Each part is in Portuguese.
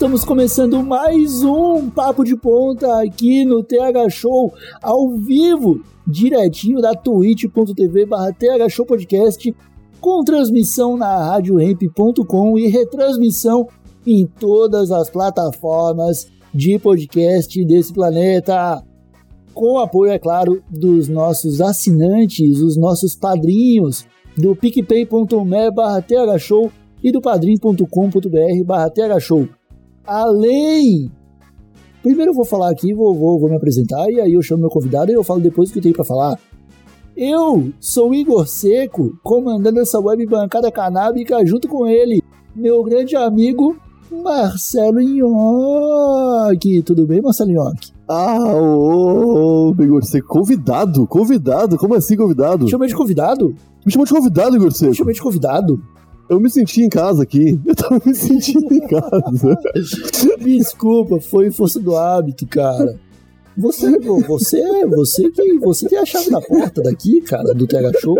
Estamos começando mais um Papo de Ponta aqui no TH Show, ao vivo, diretinho da twitch.tv barra TH Show Podcast, com transmissão na radiohemp.com e retransmissão em todas as plataformas de podcast desse planeta. Com apoio, é claro, dos nossos assinantes, os nossos padrinhos do picpay.me barra thshow e do padrim.com.br barra thshow. Além... Primeiro eu vou falar aqui, vou, vou, vou me apresentar, e aí eu chamo meu convidado e eu falo depois o que eu tenho para falar. Eu sou Igor Seco, comandando essa web bancada canábica junto com ele, meu grande amigo Marcelo Nhoque. Tudo bem, Marcelo Nhoque? Ah, ô, ô, Igor Seco, convidado? Convidado? Como assim convidado? Chamei de convidado? Me chamou de convidado, Igor Seco. Chamei de convidado? Eu me senti em casa aqui. Eu tava me sentindo em casa. Desculpa, foi força do hábito, cara. Você, você, você que você tem a chave da porta daqui, cara, do TH Show.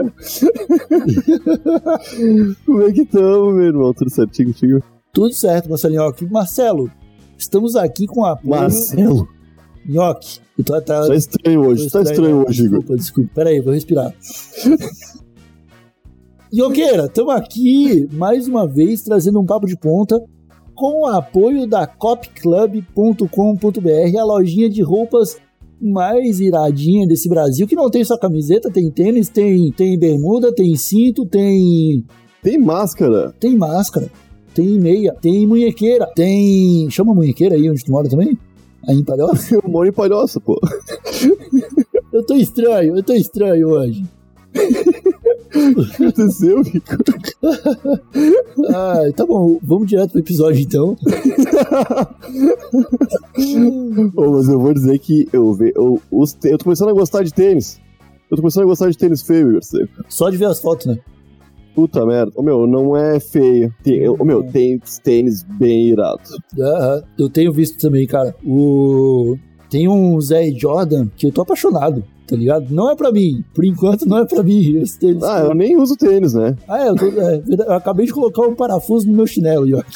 Como é que estamos, meu irmão? Tudo certinho contigo? Tudo certo, Marcelo Nhoque. Marcelo, estamos aqui com a Marcelo? Nhoque. Tá, tá, tá estranho hoje, tá estranho hoje, Igor. Desculpa, desculpa. Pera aí, vou respirar. Yogueira, estamos aqui mais uma vez trazendo um papo de ponta com o apoio da copclub.com.br, a lojinha de roupas mais iradinha desse Brasil, que não tem só camiseta, tem tênis, tem, tem bermuda, tem cinto, tem. Tem máscara. Tem máscara, tem meia, tem munhequeira, tem. Chama munhequeira aí onde tu mora também? Aí em Palhoça? Eu moro em Palhoça, pô. eu tô estranho, eu tô estranho hoje. O que aconteceu, Rico? ah, tá bom, vamos direto pro episódio então. oh, mas eu vou dizer que eu, eu, eu, eu tô começando a gostar de tênis. Eu tô começando a gostar de tênis feio, Igor Só de ver as fotos, né? Puta merda. O meu, não é feio. Tem, o meu, tem tênis bem irado. Aham, eu tenho visto também, cara. O... Tem um Zé Jordan que eu tô apaixonado tá ligado? Não é pra mim. Por enquanto, não é pra mim. Tênis, ah, eu nem uso tênis, né? Ah, é eu, tô, é, eu acabei de colocar um parafuso no meu chinelo, York.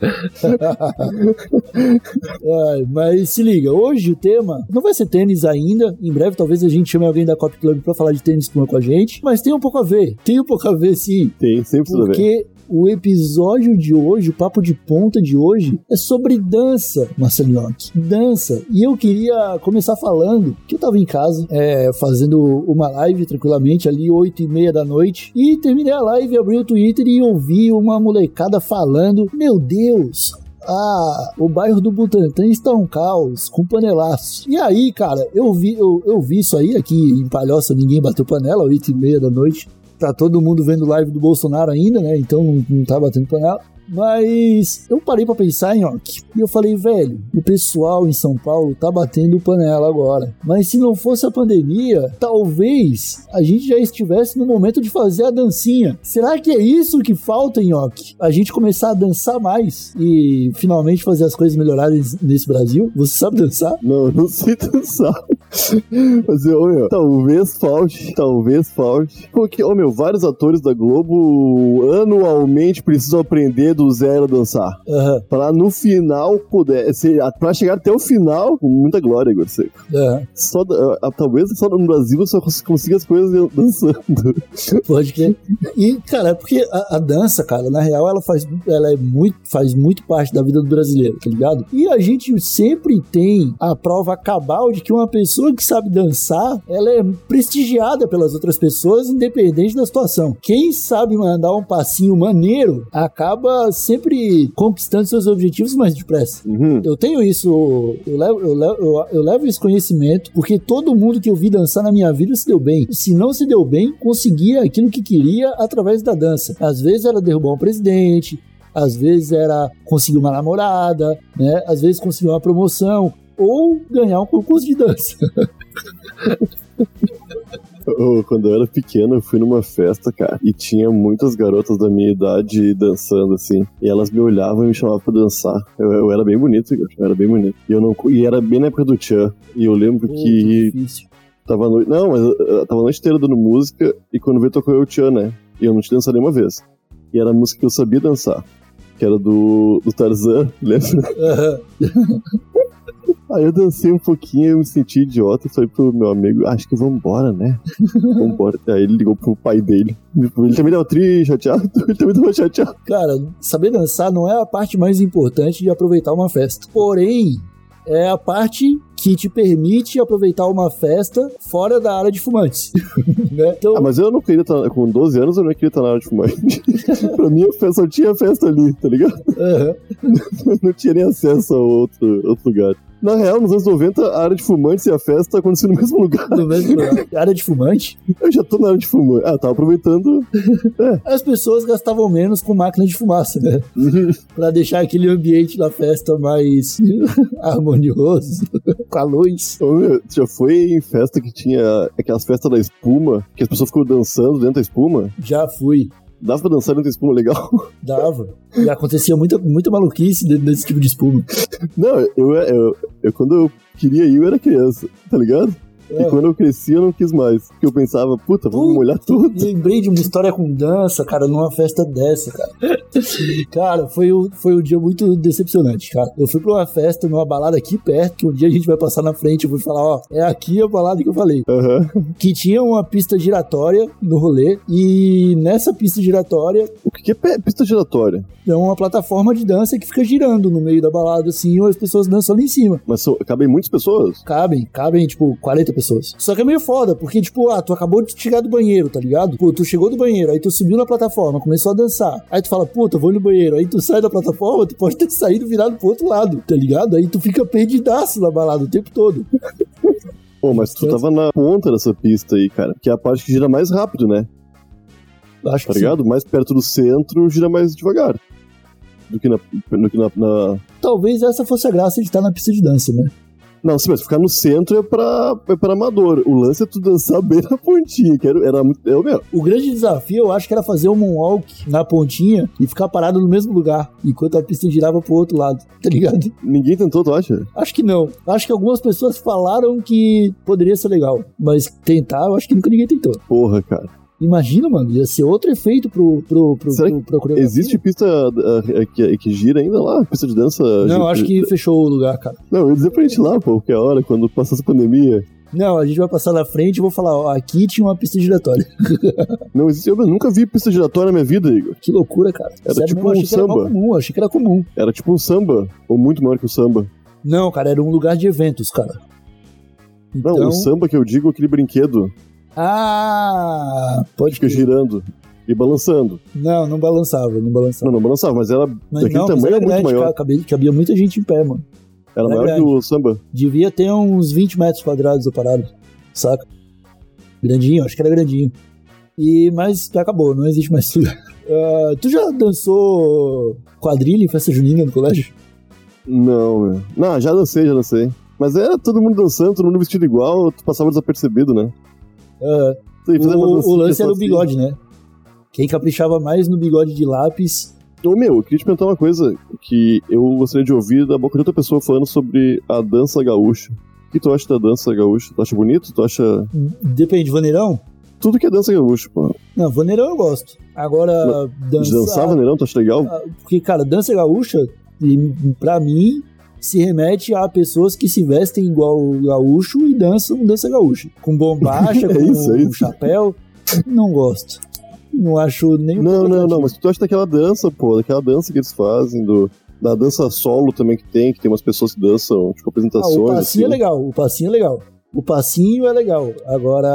mas se liga, hoje o tema não vai ser tênis ainda. Em breve, talvez a gente chame alguém da Cop Club pra falar de tênis com a gente. Mas tem um pouco a ver. Tem um pouco a ver, sim. Tem, sempre Porque o episódio de hoje, o papo de ponta de hoje, é sobre dança, Marcelinhoque. Dança. E eu queria começar falando que eu tava em casa, é, fazendo uma live tranquilamente, ali, oito e meia da noite, e terminei a live, abri o Twitter e ouvi uma molecada falando: Meu Deus, ah, o bairro do Butantã está um caos, com panelaço. E aí, cara, eu vi, eu, eu vi isso aí aqui em Palhoça, ninguém bateu panela, oito e meia da noite tá todo mundo vendo live do Bolsonaro ainda, né? Então não, tá batendo panela. Mas eu parei para pensar Orc e eu falei, velho, o pessoal em São Paulo tá batendo panela agora. Mas se não fosse a pandemia, talvez a gente já estivesse no momento de fazer a dancinha. Será que é isso que falta Orc? A gente começar a dançar mais e finalmente fazer as coisas melhorarem nesse Brasil? Você sabe dançar? Não, não sei dançar. Mas, ô meu, talvez falte, talvez falte. Porque, ô meu, vários atores da Globo anualmente precisam aprender do zero dançar. Uhum. Pra no final poder. Se, pra chegar até o final, com muita glória, Igor Seco. Uhum. Só, uh, talvez só no Brasil você consiga as coisas dançando. Pode crer. E, cara, é porque a, a, dança, cara, na real, ela faz, ela é muito, faz muito parte da vida do brasileiro, tá ligado? E a gente sempre tem a prova cabal de que uma pessoa que sabe dançar, ela é prestigiada pelas outras pessoas, independente da situação. Quem sabe mandar um passinho maneiro acaba sempre conquistando seus objetivos mais depressa. Uhum. Eu tenho isso, eu levo, eu, levo, eu, eu levo esse conhecimento, porque todo mundo que eu vi dançar na minha vida se deu bem. Se não se deu bem, conseguia aquilo que queria através da dança. Às vezes era derrubar um presidente, às vezes era conseguir uma namorada, né? Às vezes conseguir uma promoção ou ganhar um concurso de dança. quando eu era pequeno, eu fui numa festa, cara, e tinha muitas garotas da minha idade dançando, assim. E elas me olhavam e me chamavam pra dançar. Eu, eu era bem bonito, eu era bem bonito. E, eu não, e era bem na época do Tchan. E eu lembro que. que tava no, não, mas eu tava a noite inteira dando música, e quando veio tocou eu o Tchan, né? E eu não tinha dançado nenhuma vez. E era a música que eu sabia dançar. que era do, do Tarzan, lembra? Aí eu dancei um pouquinho, eu me senti idiota falei pro meu amigo, acho que vambora, né? Vambora. Aí ele ligou pro pai dele. Ele também tava tri chateado, ele também tava chateado. Cara, saber dançar não é a parte mais importante de aproveitar uma festa. Porém, é a parte que te permite aproveitar uma festa fora da área de fumantes. né? Então, Ah, mas eu não queria estar, com 12 anos eu não queria estar na área de fumante. pra mim festa só tinha festa ali, tá ligado? aham. não tinha nem acesso a outro, outro lugar. Na real, nos anos 90, a área de fumantes e a festa aconteciam no mesmo lugar. no mesmo lugar. área de fumante, Eu já tô na área de fumante. Ah, tava aproveitando. as pessoas gastavam menos com máquina de fumaça, né? Pra deixar aquele ambiente da festa mais harmonioso, com a luz. Ô, já foi em festa que tinha aquelas festas da espuma, que as pessoas ficam dançando dentro da espuma? Já fui. Dava pra dançar dentro da espuma legal? Dava. E acontecia muita, muita maluquice dentro desse tipo de espuma. Não, eu, eu, eu quando eu queria ir, eu era criança, tá ligado? E É. quando eu cresci, eu não quis mais. Porque eu pensava, puta, vamos molhar tudo. Lembrei de uma história com dança, cara, numa festa dessa, cara. Cara, foi, o- foi um dia muito decepcionante, cara. Eu fui pra uma festa, numa balada aqui perto, que um dia a gente vai passar na frente, eu vou falar, ó, é aqui a balada que eu falei. Aham. Que tinha uma pista giratória no rolê, e nessa pista giratória O que é pista giratória? é uma plataforma de dança que fica girando no meio da balada, assim, e as pessoas dançam ali em cima. Mas são, cabem muitas pessoas? Cabem, cabem, tipo, 40 pessoas. Só que é meio foda, porque, tipo, ah, tu acabou de chegar do banheiro, tá ligado? Pô, tu chegou do banheiro, aí tu subiu na plataforma, começou a dançar. Aí tu fala, puta, vou no banheiro. Aí tu sai da plataforma, tu pode ter saído virado pro outro lado, tá ligado? Aí tu fica perdidaço na balada o tempo todo. Pô, mas tu tava na ponta dessa pista aí, cara. Que é a parte que gira mais rápido, né? Acho Tá que sim. ligado? Mais perto do centro, gira mais devagar. Do que na. Do que na, na- Talvez essa fosse a graça de estar na pista de dança, né? Não, sim, mas ficar no centro é pra, é pra amador. O lance é tu dançar bem na pontinha, que era, era muito. É o meu. O grande desafio, eu acho que era fazer um moonwalk na pontinha e ficar parado no mesmo lugar, enquanto a pista girava pro outro lado, tá ligado? Ninguém tentou, tu acha? Acho que não. Acho que algumas pessoas falaram que poderia ser legal, mas tentar, eu acho que nunca ninguém tentou. Porra, cara. Imagina, mano, ia ser outro efeito pro, pro, pro, Será pro, pra coreografia. Existe pista ah, que, que gira ainda lá? Pista de dança? Não, de- acho que fechou o lugar, cara. Não, eu ia dizer pra gente ir lá, pô, que a hora, quando passar essa pandemia. Não, a gente vai passar na frente e vou falar, ó, aqui tinha uma pista giratória. Não existe. Eu nunca vi pista giratória na minha vida, Igor. Que loucura, cara. Era Sério tipo mesmo, achei um que era samba. comum, achei que era comum. Era tipo um samba, ou muito maior que o samba. Não, cara, era um lugar de eventos, cara. Não, Então... o samba que eu digo é aquele brinquedo Ah, que pode fica crer. girando e balançando. Não, não balançava, não balançava. Não, não balançava, mas era Mas daquele não, tamanho era era muito grande, maior. ca- cabia, cabia muita gente em pé, mano. Era era maior que grande. o samba. Devia ter uns 20 metros quadrados a parada, saca? Grandinho, acho que era grandinho. E, mas acabou, não existe mais tudo. Ah, tu já dançou quadrilha em festa junina no colégio? Não, meu. Não, já dancei, já dancei. Mas era todo mundo dançando, todo mundo vestido igual, tu passava desapercebido, né? Uma o, o lance era o assim. bigode, né? Quem caprichava mais no bigode de lápis. Ô, meu, eu queria te perguntar uma coisa que eu gostaria de ouvir da boca de outra pessoa falando sobre a dança gaúcha. O que tu acha da dança gaúcha? Tu acha bonito? Tu acha Depende, vaneirão? tudo que é dança gaúcha, pô? Não, vaneirão eu gosto. Agora, De dança. dançar vaneirão, tu acha legal? Ah, Porque, cara, dança gaúcha, pra mim, se remete a pessoas que se vestem igual o gaúcho e dançam dança gaúcha. Com bombacha, É com isso, é isso. chapéu. Não gosto. Não acho nem Não, não, não, mas tu acha daquela dança, pô, daquela dança que eles fazem, do, da dança solo também que tem, que tem umas pessoas que dançam, tipo, Ah, apresentações. o passinho assim. é legal, o passinho é legal. O passinho é legal. Agora,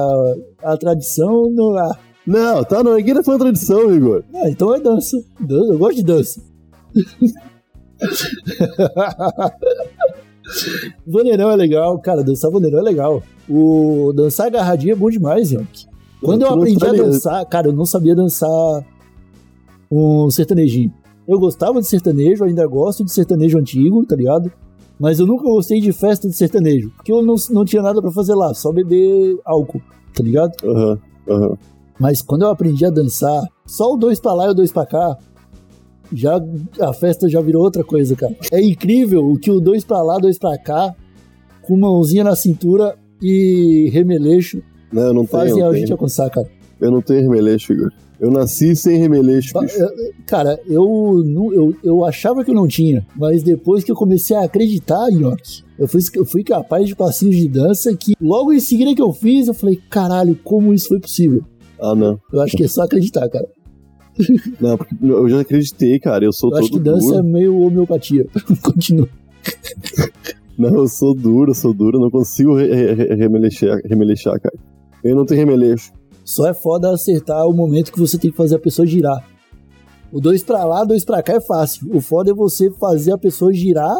a tradição não é. Não, tá, não, ninguém tá falando tradição, Igor. Ah, então é dança. dança. Eu gosto de dança. vaneirão é legal, cara, dançar vaneirão é legal. O dançar agarradinho é bom demais, Yonk. Quando eu não aprendi a dançar, cara, eu não sabia dançar um sertanejinho. Eu gostava de sertanejo, ainda gosto de sertanejo antigo, tá ligado? Mas eu nunca gostei de festa de sertanejo, porque eu não, não tinha nada pra fazer lá, só beber álcool, tá ligado? Aham, aham. Mas quando eu aprendi a dançar, só o dois pra lá e o dois pra cá, já a festa já virou outra coisa, cara. É incrível o que o dois pra lá, dois pra cá, com mãozinha na cintura e remeleixo, Não, não tem, fazem não a gente alcançar, cara. Eu não tenho remeleixo, Igor. Eu nasci sem remeleixo, eu- Cara, eu, não- eu, eu achava que eu não tinha, mas depois que eu comecei a acreditar, York, eu fui, eu fui capaz de passinhos de dança que logo em seguida que eu fiz, eu falei, caralho, como isso foi possível? Ah, não. Eu acho que é só acreditar, cara. Não, porque eu já acreditei, cara. Eu sou Eu acho todo que dança é duro. meio homeopatia. Continua. Não, eu sou duro, eu sou duro. Eu não consigo re re cara. Eu não tenho remeleixo. Só é foda acertar o momento que você tem que fazer a pessoa girar. O dois pra lá, dois pra cá é fácil. O foda é você fazer a pessoa girar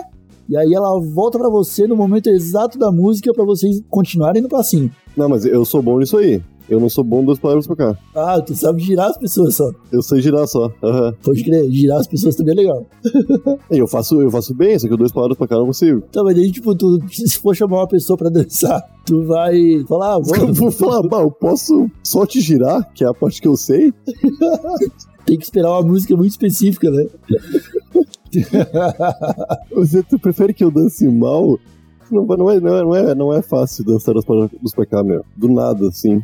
e aí ela volta pra você no momento exato da música pra vocês continuarem no passinho. Não, mas eu sou bom nisso aí. Eu não sou bom duas palavras pra cá. Ah, tu sabe girar as pessoas só. Eu sei girar só. Aham. Pode crer, girar as pessoas também é legal. Eu faço, eu faço bem, só que duas palavras pra cá não consigo. Então, mas aí, tipo, tu, se for chamar uma pessoa pra dançar, tu vai falar, ah, Eu vamos, vou falar, bah, eu posso só te girar, que é a parte que eu sei. tem que esperar uma música muito específica, né? Você tu prefere que eu dance mal? Não, não, é, não, é, não, é, não é fácil dançar pra, dos pra cá, meu. Do nada, assim.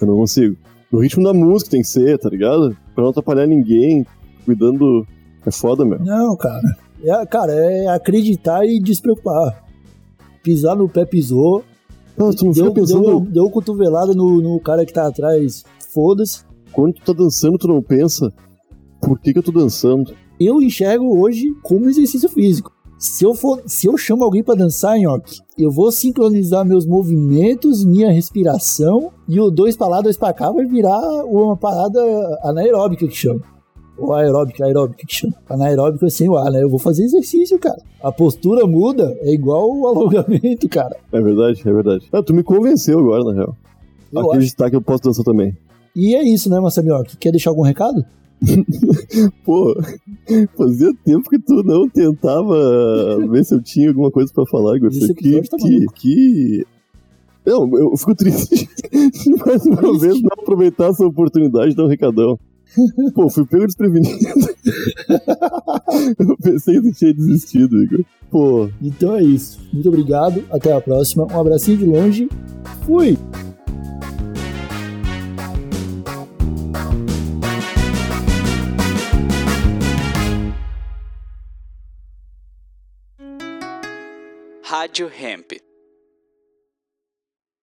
Eu não consigo. No ritmo da música tem que ser, tá ligado? Pra não atrapalhar ninguém. Cuidando. É foda, meu. Não, cara. É, cara, é acreditar e despreocupar. Pisar no pé, pisou. Não, tu não Deu, fica pensando. deu, deu cotovelada no, no cara que tá atrás. Foda-se. Quando tu tá dançando, tu não pensa. Por que, que eu tô dançando? Eu enxergo hoje como exercício físico. Se eu, for, se eu chamo alguém pra dançar, Nhoque, eu vou sincronizar meus movimentos, minha respiração, e o dois pra lá, dois pra cá vai virar uma parada anaeróbica que chama. Ou aeróbica, aeróbica que chama. Anaeróbica é sem o ar, né? Eu vou fazer exercício, cara. A postura muda, é igual o alongamento, cara. É verdade, é verdade. Ah, tu me convenceu agora, na real. Eu acho. Acreditar que eu posso dançar também. E é isso, né, Massamioca? Quer deixar algum recado? Pô, fazia tempo que tu não tentava ver se eu tinha alguma coisa pra falar, Igor. Esse que, tá que, que... Não, eu fico triste de mais uma Triste? vez não aproveitar essa oportunidade de dar um recadão. Pô, fui pego desprevenido. eu pensei que tinha desistido, Igor. Pô, Então é isso. Muito obrigado. Até a próxima. Um abracinho de longe. Fui! Rádio Hemp.